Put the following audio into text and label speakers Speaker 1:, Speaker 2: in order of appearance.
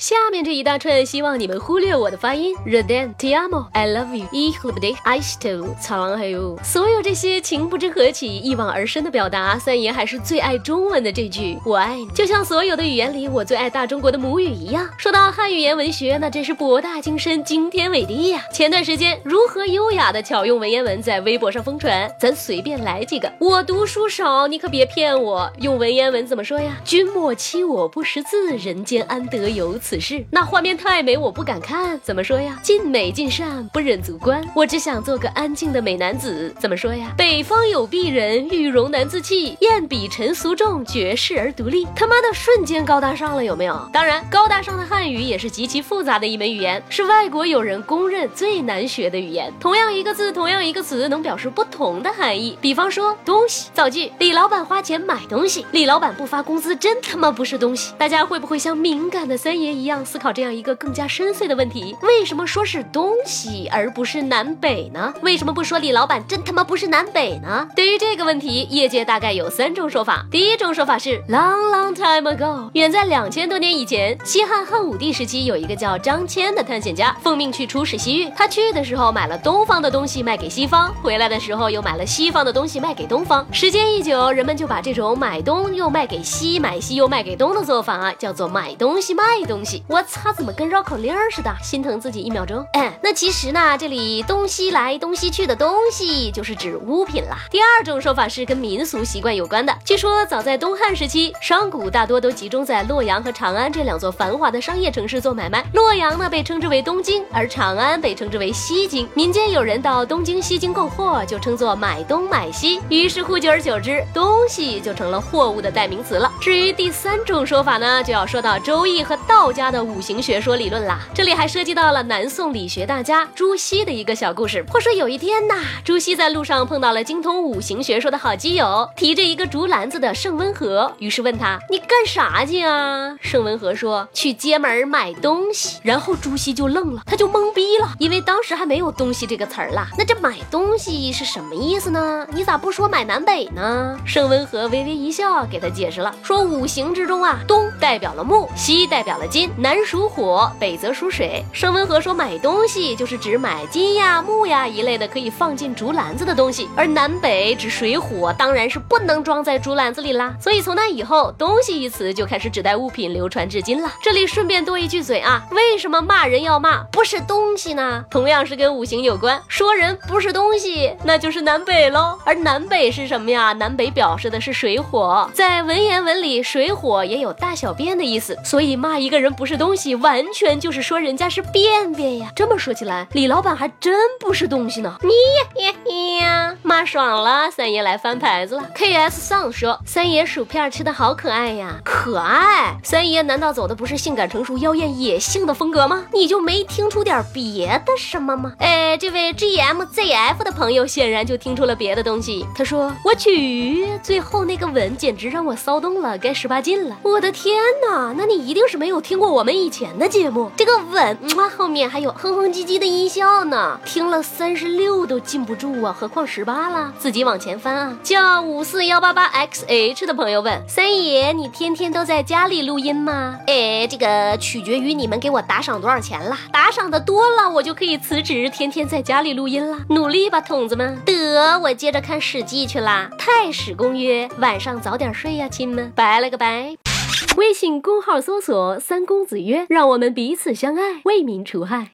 Speaker 1: 下面这一大串，希望你们忽略我的发音。Reden, ti amo, I love you, ich liebe dich, I still, 苍狼还有所有这些情不知何起、一往而深的表达，三爷还是最爱中文的这句“我爱你”。就像所有的语言里，我最爱大中国的母语一样。说到汉语言文学，那真是博大精深、惊天伟地呀！前段时间，如何优雅的巧用文言文在微博上疯传，咱随便来几个。我读书少，你可别骗我。用文言文怎么说呀？君莫欺我不识字，人间安得有此此事？那画面太美，我不敢看。怎么说呀？尽美尽善，不忍足观。我只想做个安静的美男子。怎么说呀？北方有鄙人，玉容难自弃。艳比尘俗重，绝世而独立。他妈的，瞬间高大上了，有没有？当然，高大上的汉语也是极其复杂的一门语言，是外国友人公认最难学的语言。同样一个字，同样一个词，能表示不同的含义。比方说，东西。造句：李老板花钱买东西，李老板不发工资，真他妈不是东西。大家会不会像敏感的三爷一一样思？考这样一个更加深邃的问题：为什么说是东西而不是南北呢？为什么不说李老板真他妈不是南北呢？对于这个问题，业界大概有三种说法。第一种说法是 long long time ago，远在两千多年以前，西汉汉武帝时期，有一个叫张骞的探险家，奉命去出使西域。他去的时候买了东方的东西卖给西方，回来的时候又买了西方的东西卖给东方。时间一久，人们就把这种买东又卖给西，买西又卖给东的做法啊叫做买东西卖东西。我。擦怎么跟绕口令似的？心疼自己一秒钟。哎，那其实呢，这里东西来东西去的东西就是指物品啦。第二种说法是跟民俗习惯有关的。据说早在东汉时期，商贾大多都集中在洛阳和长安这两座繁华的商业城市做买卖。洛阳呢被称之为东京，而长安被称之为西京。民间有人到东京、西京购货，就称作买东买西。于是乎，久而久之，东西就成了货物的代名词了。至于第三种说法呢，就要说到周易和道家的五。行学说理论啦，这里还涉及到了南宋理学大家朱熹的一个小故事。话说有一天呐，朱熹在路上碰到了精通五行学说的好基友，提着一个竹篮子的盛温和，于是问他：“你干啥去啊？”盛温和说：“去街门买东西。”然后朱熹就愣了，他就懵逼了，因为当时还没有“东西”这个词儿啦。那这买东西是什么意思呢？你咋不说买南北呢？盛温和微微一笑，给他解释了，说五行之中啊，东代表了木，西代表了金，南。属火，北则属水。盛温和说，买东西就是指买金呀、木呀一类的可以放进竹篮子的东西，而南北指水火，当然是不能装在竹篮子里啦。所以从那以后，东西一词就开始指代物品，流传至今了。这里顺便多一句嘴啊，为什么骂人要骂不是东西呢？同样是跟五行有关，说人不是东西，那就是南北喽。而南北是什么呀？南北表示的是水火，在文言文里，水火也有大小便的意思，所以骂一个人不是东西。完全就是说人家是便便呀！这么说起来，李老板还真不是东西呢。你呀呀，骂爽了，三爷来翻牌子了。K S 丧说，三爷薯片吃的好可爱呀，可爱。三爷难道走的不是性感成熟、妖艳野性的风格吗？你就没听出点别的什么吗？哎，这位 G M Z F 的朋友显然就听出了别的东西。他说：“我去，最后那个吻简直让我骚动了，该十八禁了。”我的天哪，那你一定是没有听过我们以。前的节目，这个吻哇后面还有哼哼唧唧的音效呢，听了三十六都禁不住啊，何况十八了？自己往前翻啊。叫五四幺八八 xh 的朋友问三爷，你天天都在家里录音吗？哎，这个取决于你们给我打赏多少钱了，打赏的多了，我就可以辞职，天天在家里录音了。努力吧，筒子们。得，我接着看《史记》去啦，《太史公约》，晚上早点睡呀，亲们，拜了个拜。微信公号搜索“三公子曰”，让我们彼此相爱，为民除害。